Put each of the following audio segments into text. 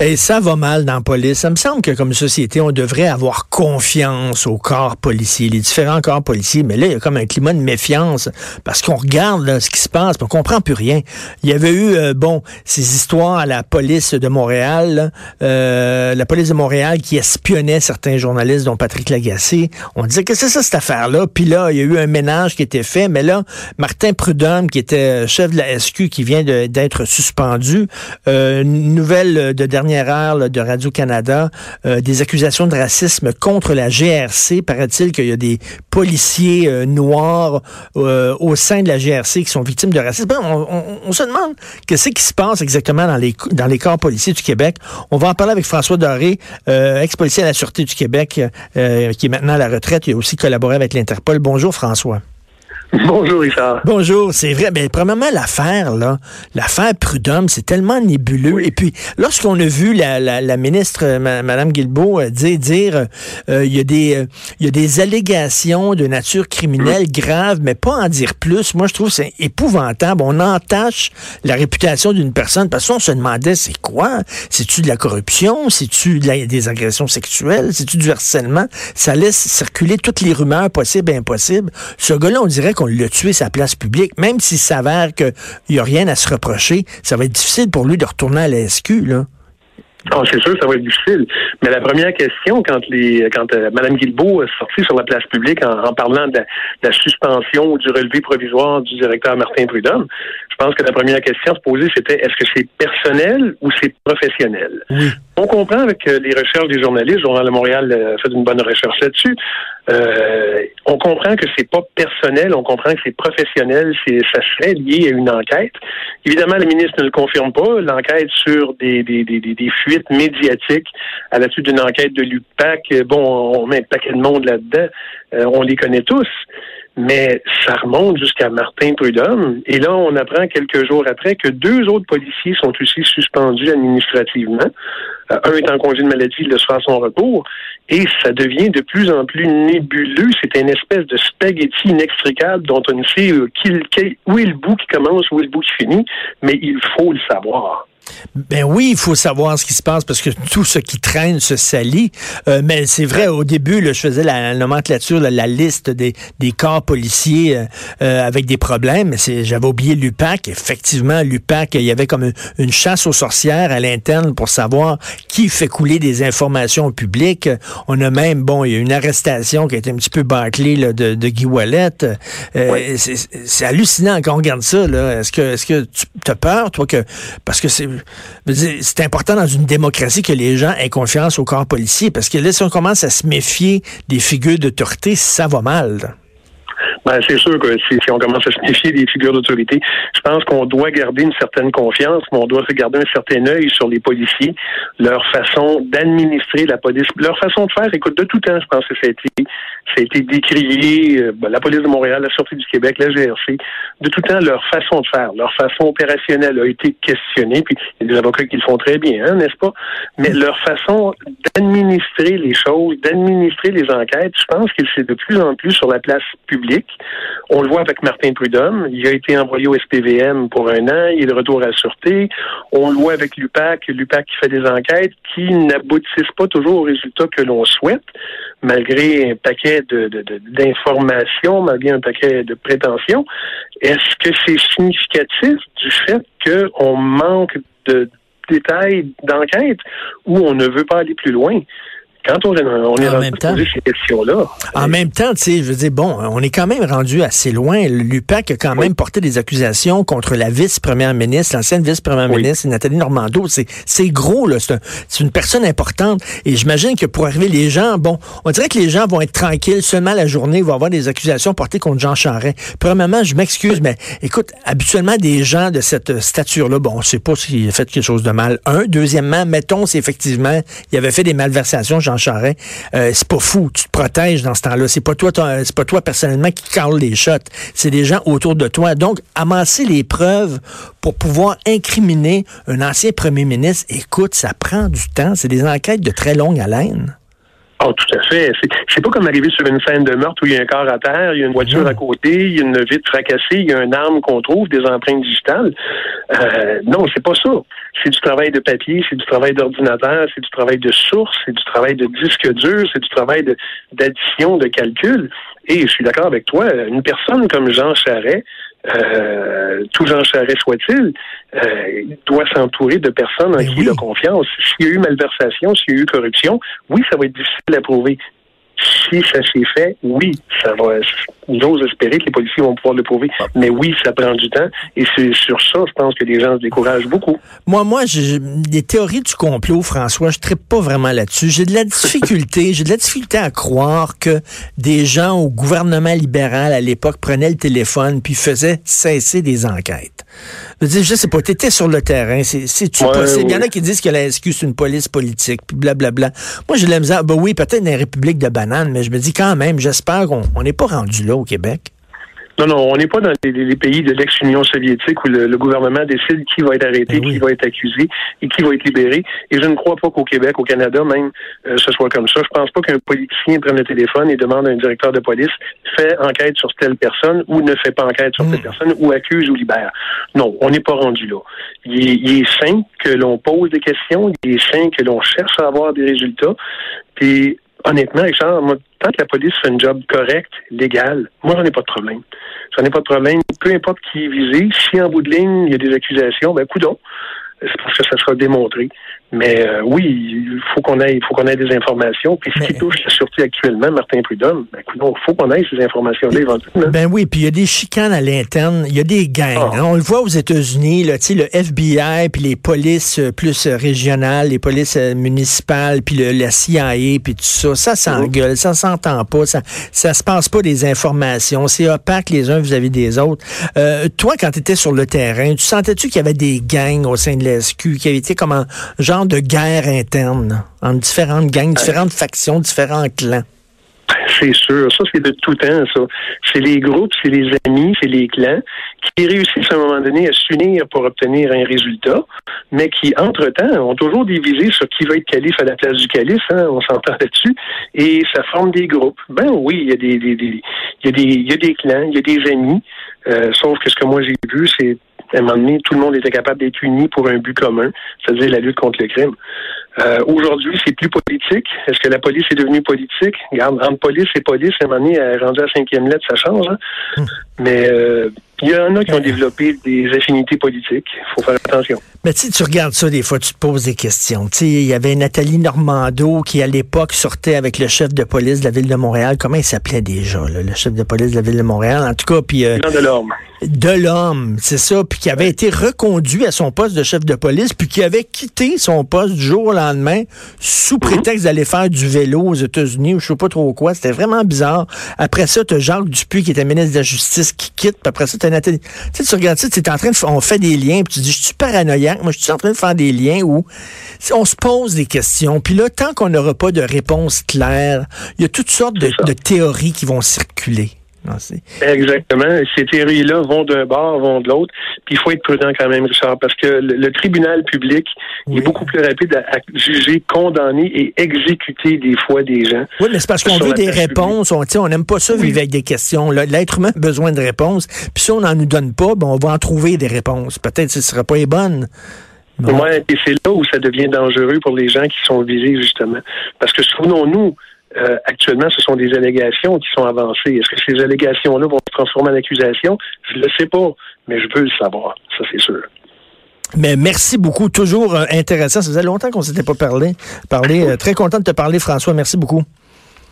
Et ça va mal dans la police. Ça me semble que comme société, on devrait avoir confiance au corps policier, les différents corps policiers. Mais là, il y a comme un climat de méfiance parce qu'on regarde là, ce qui se passe, on comprend plus rien. Il y avait eu, euh, bon, ces histoires à la police de Montréal, là, euh, la police de Montréal qui espionnait certains journalistes, dont Patrick Lagacé. On disait que c'est ça cette affaire-là? Puis là, il y a eu un ménage qui était fait. Mais là, Martin Prudhomme, qui était chef de la SQ, qui vient d'être suspendu, euh, nouvelle de dernière dernière heure de Radio-Canada euh, des accusations de racisme contre la GRC. Paraît-il qu'il y a des policiers euh, noirs euh, au sein de la GRC qui sont victimes de racisme. Ben, on, se demande qu'est-ce qui se passe exactement dans les, dans les corps policiers du Québec. On va en parler avec François Doré, ex-policier à la Sûreté du Québec, qui est maintenant à la retraite. Il a aussi collaboré avec l'Interpol. Bonjour François. Bonjour, Richard. Bonjour, c'est vrai. Ben, premièrement, l'affaire, là, l'affaire Prudhomme, c'est tellement nébuleux. Et puis, lorsqu'on a vu la, la, ministre, Mme Guilbeault, euh, dire, dire euh, il y, a des, euh, y a des allégations de nature criminelle graves, mais pas en dire plus, moi, je trouve que c'est épouvantable. On entache la réputation d'une personne parce qu'on se demandait, c'est quoi? C'est-tu de la corruption? C'est-tu des agressions sexuelles? C'est-tu du harcèlement? Ça laisse circuler toutes les rumeurs possibles et impossibles. Ce gars-là, on dirait qu'on on l'a tué sa place publique, même s'il s'avère qu'il n'y a rien à se reprocher, ça va être difficile pour lui de retourner à la là. Oh, c'est sûr, ça va être difficile. Mais la première question, quand euh, Mme Guilbeault est sortie sur la place publique en, parlant de la, suspension du relevé provisoire du directeur Martin Prudhomme, je pense que la première question à se poser, c'était est-ce que c'est personnel ou c'est professionnel? On comprend avec euh, les recherches des journalistes, le Journal de Montréal a fait une bonne recherche là-dessus, euh, on comprend que c'est pas personnel, on comprend que c'est professionnel, c'est ça serait lié à une enquête. Évidemment, le ministre ne le confirme pas. L'enquête sur des, des, des, des, fuites médiatiques à la suite d'une enquête de l'UPAC, bon, on met un paquet de monde là-dedans, euh, on les connaît tous mais ça remonte jusqu'à Martin Prudhomme. Et là, on apprend quelques jours après que deux autres policiers sont aussi suspendus administrativement. Euh, un est en congé de maladie, il le sera à son retour. Et ça devient de plus en plus nébuleux. C'est une espèce de spaghetti inextricable dont on ne sait où est le bout qui commence, où est le bout qui finit, mais il faut le savoir. Ben oui, il faut savoir ce qui se passe parce que tout ce qui traîne se salit. Euh, mais c'est vrai, au début, je faisais la, nomenclature, la liste des, des corps policiers euh, euh, avec des problèmes. Mais j'avais oublié l'UPAC. Effectivement, l'UPAC, il y avait comme une, chasse aux sorcières à l'interne pour savoir qui fait couler des informations au public. On a même, bon, il y a une arrestation qui a été un petit peu bâclée de, de, Guy Wallet. C'est hallucinant quand on regarde ça. Est-ce que, est-ce que tu as peur, toi, que parce que c'est c'est important dans une démocratie que les gens aient confiance au corps policier, parce que là, si on commence à se méfier des figures d'autorité, ça va mal. Ben, c'est sûr que si, on commence à se méfier des figures d'autorité, je pense qu'on doit garder une certaine confiance, mais on doit garder un certain œil sur les policiers, leur façon d'administrer la police, leur façon de faire. Écoute, de tout temps, je pense que ça a été, ça a été décrié, euh, ben, la police de Montréal, la sortie du Québec, la GRC, de tout temps, leur façon de faire, leur façon opérationnelle a été questionnée, puis il y a des avocats qui le font très bien, hein, n'est-ce pas? Mais leur façon d'administrer les choses, d'administrer les enquêtes, je pense qu'il c'est de plus en plus sur la place publique. On le voit avec Martin Prudhomme. Il a été envoyé au SPVM pour un an. Il est de retour à la sûreté. On le voit avec l'UPAC. L'UPAC qui fait des enquêtes qui n'aboutissent pas toujours au résultat que l'on souhaite, malgré un paquet d'informations, malgré un paquet de prétentions. Est-ce que c'est significatif du fait qu'on manque de détails d'enquête ou on ne veut pas aller plus loin? Quand on, on est en ces questions-là. En même temps, tu sais, je veux dire, bon, on est quand même rendu assez loin. L'UPAC a quand même porté des accusations contre la vice-première ministre, l'ancienne vice-première ministre, Nathalie Normando. C'est gros, là. C'est une personne importante. Et j'imagine que pour arriver les gens, bon, on dirait que les gens vont être tranquilles seulement la journée, ils vont avoir des accusations portées contre Jean Charest. Premièrement, je m'excuse, mais écoute, habituellement, des gens de cette stature-là, bon, on sait pas s'il a fait quelque chose de mal. Un. Deuxièmement, mettons si effectivement il avait fait des malversations, Jean Euh, c'est pas fou. Tu te protèges dans ce temps-là. C'est pas toi, c'est pas toi personnellement qui cale les shots. C'est des gens autour de toi. Donc, amasser les preuves pour pouvoir incriminer un ancien premier ministre, écoute, ça prend du temps. C'est des enquêtes de très longue haleine. Oh, tout à fait. C'est pas comme arriver sur une scène de meurtre où il y a un corps à terre, il y a une voiture à côté, il y a une vitre fracassée, il y a une arme qu'on trouve, des empreintes digitales. Euh, non, c'est pas ça. C'est du travail de papier, c'est du travail d'ordinateur, c'est du travail de source, c'est du travail de disque dur, c'est du travail d'addition, de, calcul. Et je suis d'accord avec toi, une personne comme Jean Charret, euh, tout Jean Charest soit-il, euh, doit s'entourer de personnes en qui il a confiance. S'il y a eu malversation, s'il y a eu corruption, oui, ça va être difficile à prouver. Si ça s'est fait, oui, ça va. J'ose espérer que les policiers vont pouvoir le prouver. Ah. Mais oui, ça prend du temps. Et c'est sur ça, je pense que les gens se découragent beaucoup. Moi, moi, j'ai les théories du complot, François, je ne pas vraiment là-dessus. J'ai de la difficulté, j'ai de la difficulté à croire que des gens au gouvernement libéral à l'époque prenaient le téléphone puis faisaient cesser des enquêtes. Je veux je sais pas, t'étais sur le terrain, c'est-tu possible? Il y en a qui disent que la SQ, c'est une police politique, puis blablabla. Moi, j'ai la misère, ben oui, peut-être dans les républiques de mais je me dis quand même, j'espère qu'on n'est pas rendu là au Québec. Non, non, on n'est pas dans les, pays de l'ex-Union soviétique où le, gouvernement décide qui va être arrêté, ben qui va être accusé et qui va être libéré. Et je ne crois pas qu'au Québec, au Canada même, euh, ce soit comme ça. Je pense pas qu'un politicien prenne le téléphone et demande à un directeur de police fait enquête sur telle personne ou ne fait pas enquête sur telle mm. personne ou accuse ou libère. Non, on n'est pas rendu là. Il est, il est sain que l'on pose des questions, il est sain que l'on cherche à avoir des résultats. Puis honnêtement, Richard, moi, tant que la police fait un job correct, légal, moi, j'en ai pas de problème. J'en ai pas de problème. Peu importe qui est visé, si en bout de ligne, il y a des accusations, ben, coudons. C'est parce que ça sera démontré. Mais euh, oui, il faut qu'on ait, faut qu'on ait des informations. Puis ce qui touche la sûreté actuellement, Martin Prudhomme, ben, il faut qu'on ait ces informations-là éventuellement. Ben oui, puis il y a des chicanes à l'interne, il y a des gangs. Ah. Hein. On le voit aux États-Unis, là, le FBI, puis les polices euh, plus euh, régionales, les polices municipales, puis la CIA, puis tout ça, ça s'engueule, ça s'entend pas, ça, ça se passe pas des informations, c'est opaque les uns vis-à-vis des autres. toi, quand tu étais sur le terrain, tu sentais-tu qu'il y avait des gangs au sein de la Qui avaient été comme un genre de guerre interne entre différentes gangs, différentes factions, différents clans? C'est sûr. Ça, c'est de tout temps, ça. C'est les groupes, c'est les amis, c'est les clans qui réussissent à un moment donné à s'unir pour obtenir un résultat, mais qui, entre-temps, ont toujours divisé sur qui va être calife à la place du calife, hein, on s'entend là-dessus, et ça forme des groupes. Ben oui, il y a des, des, il y a des, il y a des clans, il y a des amis, euh, sauf que ce que moi j'ai vu, c'est à un moment donné, tout le monde était capable d'être uni pour un but commun, c'est-à-dire la lutte contre le crime. Euh, aujourd'hui, c'est plus politique. Est-ce que la police est devenue politique? Regarde, entre police et police, à un moment donné, rendu à cinquième lettre, ça change. Hein? Hmm. Mais euh, il y en a qui ont développé des affinités politiques. Il faut faire attention. Mais tu tu regardes ça, des fois, tu te poses des questions. Tu il y avait Nathalie Normando qui, à l'époque, sortait avec le chef de police de la ville de Montréal. Comment il s'appelait déjà, le chef de police de la ville de Montréal? En tout cas, puis... Euh, de l'homme. De l'homme, c'est ça. Puis qui avait été reconduit à son poste de chef de police, puis qui avait quitté son poste du jour au lendemain sous mhm. prétexte d'aller faire du vélo aux États-Unis ou je sais pas trop quoi. C'était vraiment bizarre. Après ça, tu as Jacques Dupuis qui était ministre de la Justice qui quitte, puis après ça, tu Nathalie. Tu sais, tu regardes ça, tu es en train de on fait des liens, puis tu dis, je suis paranoïaque. Moi, je suis en train de faire des liens où on se pose des questions. Puis là, tant qu'on n'aura pas de réponse claire, il y a toutes sortes de théories qui vont circuler. Exactement. Ces théories-là vont d'un bord, vont de l'autre. Puis il faut être prudent quand même, Richard, parce que le, tribunal public est beaucoup plus rapide à, juger, condamner et exécuter des fois des gens. Oui, mais c'est parce qu'on veut des réponses. On n'aime pas ça vivre avec des questions. L'être humain a besoin de réponses. Puis si on n'en nous donne pas, ben, on va en trouver des réponses. Peut-être que ce ne sera pas les bonnes. et c'est là où ça devient dangereux pour les gens qui sont visés, justement. Parce que souvenons-nous, euh, actuellement, ce sont des allégations qui sont avancées. Est-ce que ces allégations-là vont se transformer en accusations? Je ne le sais pas, mais je veux le savoir. Ça, c'est sûr. Mais merci beaucoup. Toujours euh, intéressant. Ça faisait longtemps qu'on ne s'était pas parlé. parlé euh, très content de te parler, François. Merci beaucoup.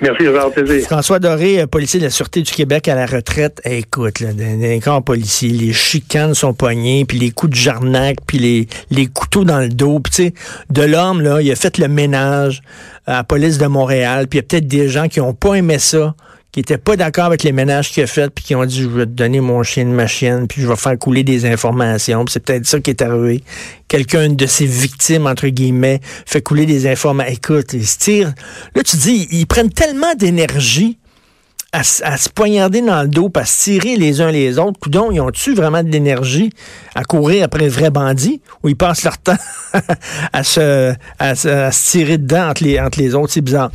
Merci, plaisir. François Doré, policier de la Sûreté du Québec à la retraite. écoute, là, dans les corps policiers, les chicanes sont poignés, puis les coups de jarnac, puis les, les couteaux dans le dos. Puis tu sais, de l'homme, là, il a fait le ménage à la police de Montréal, puis il y a peut-être des gens qui ont pas aimé ça qui n'étaient pas d'accord avec les ménages qu'il a fait, puis qui ont dit, je vais te donner mon chien de ma chienne, puis je vais faire couler des informations. c'est peut-être ça qui est arrivé. Quelqu'un de ses victimes, entre guillemets, fait couler des informations. Écoute, ils se tirent. Là, tu dis, ils prennent tellement d'énergie à, se poignarder dans le dos, à se tirer les uns les autres. Coudon, ils ont-tu vraiment de l'énergie à courir après le vrai bandit ou ils passent leur temps à, se, à, se, tirer dedans entre les, entre les autres? C'est bizarre.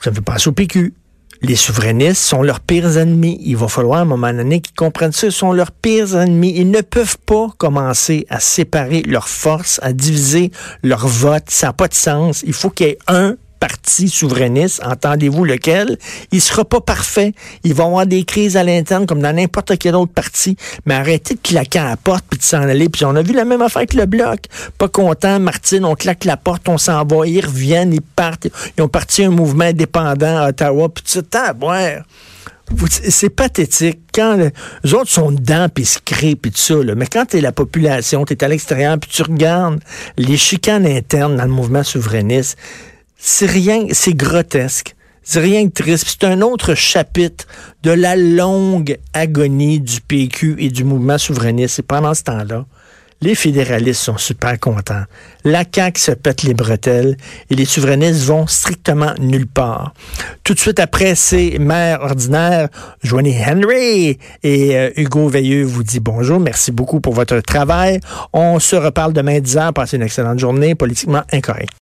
Ça me fait penser au PQ. Les souverainistes sont leurs pires ennemis. Il va falloir à un moment donné qu'ils comprennent ça. Ils sont leurs pires ennemis. Ils ne peuvent pas commencer à séparer leurs forces, à diviser leur vote. Ça n'a pas de sens. Il faut qu'il y ait un parti souverainiste, entendez-vous lequel, il sera pas parfait. Il va avoir des crises à l'interne comme dans n'importe quel autre parti. Mais arrêtez de claquer à la porte puis de s'en aller. Puis on a vu la même affaire avec le bloc. Pas content, Martine, on claque la porte, on s'en va, ils reviennent, ils partent. Ils ont parti un mouvement indépendant à Ottawa, puis tout ça, boire. C'est pathétique. Quand les autres sont dedans, puis se créent, puis tout ça, mais quand tu es la population, tu es à l'extérieur, puis tu regardes les chicanes internes dans le mouvement souverainiste, c'est rien, c'est grotesque. C'est rien de triste. C'est un autre chapitre de la longue agonie du PQ et du mouvement souverainiste. Et pendant ce temps-là, les fédéralistes sont super contents. La CAQ se pète les bretelles et les souverainistes vont strictement nulle part. Tout de suite après ces maires ordinaires, Joanie Henry et euh, Hugo Veilleux vous dit bonjour. Merci beaucoup pour votre travail. On se reparle demain 10 heures. Passez une excellente journée politiquement incorrect.